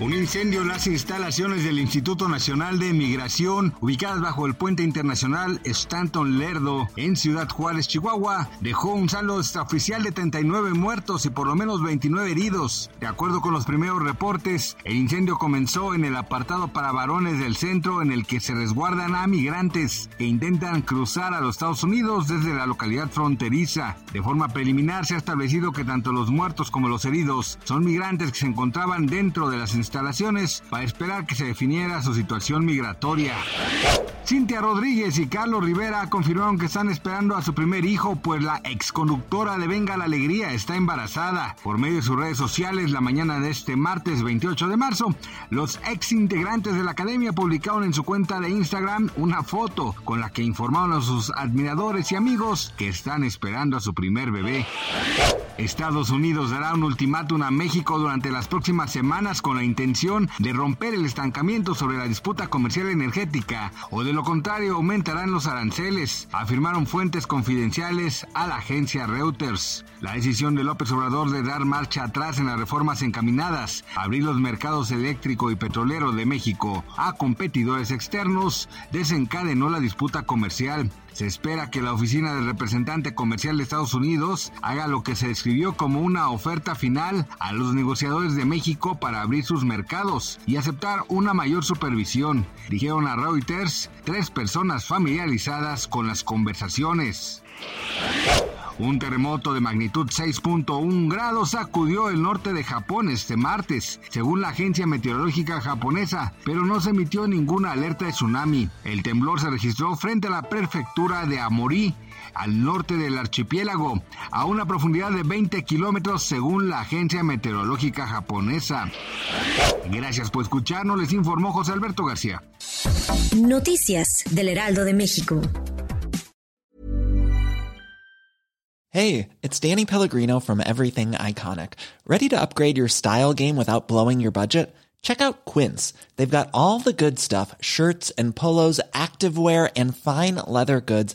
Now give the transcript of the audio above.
Un incendio en las instalaciones del Instituto Nacional de Migración, ubicadas bajo el puente internacional Stanton Lerdo, en Ciudad Juárez, Chihuahua, dejó un saldo extraoficial de 39 muertos y por lo menos 29 heridos. De acuerdo con los primeros reportes, el incendio comenzó en el apartado para varones del centro en el que se resguardan a migrantes que intentan cruzar a los Estados Unidos desde la localidad fronteriza. De forma preliminar se ha establecido que tanto los muertos como los heridos son migrantes que se encontraban dentro de las instalaciones instalaciones para esperar que se definiera su situación migratoria. Cintia Rodríguez y Carlos Rivera confirmaron que están esperando a su primer hijo, pues la exconductora de Venga la Alegría está embarazada. Por medio de sus redes sociales, la mañana de este martes 28 de marzo, los ex integrantes de la academia publicaron en su cuenta de Instagram una foto con la que informaron a sus admiradores y amigos que están esperando a su primer bebé. Estados Unidos dará un ultimátum a México durante las próximas semanas con la intención de romper el estancamiento sobre la disputa comercial energética o de lo contrario aumentarán los aranceles, afirmaron fuentes confidenciales a la agencia Reuters. La decisión de López Obrador de dar marcha atrás en las reformas encaminadas a abrir los mercados eléctrico y petrolero de México a competidores externos desencadenó la disputa comercial. Se espera que la oficina del representante comercial de Estados Unidos haga lo que se describió como una oferta final a los negociadores de México para abrir sus mercados y aceptar una mayor supervisión, dijeron a Reuters tres personas familiarizadas con las conversaciones. Un terremoto de magnitud 6.1 grados sacudió el norte de Japón este martes, según la agencia meteorológica japonesa, pero no se emitió ninguna alerta de tsunami. El temblor se registró frente a la prefectura de Amori, al norte del archipiélago, a una profundidad de 20 kilómetros según la agencia meteorológica japonesa. Gracias por escucharnos, les informó José Alberto García. Noticias del Heraldo de México. Hey, it's Danny Pellegrino from Everything Iconic. Ready to upgrade your style game without blowing your budget? Check out Quince. They've got all the good stuff shirts and polos, activewear, and fine leather goods,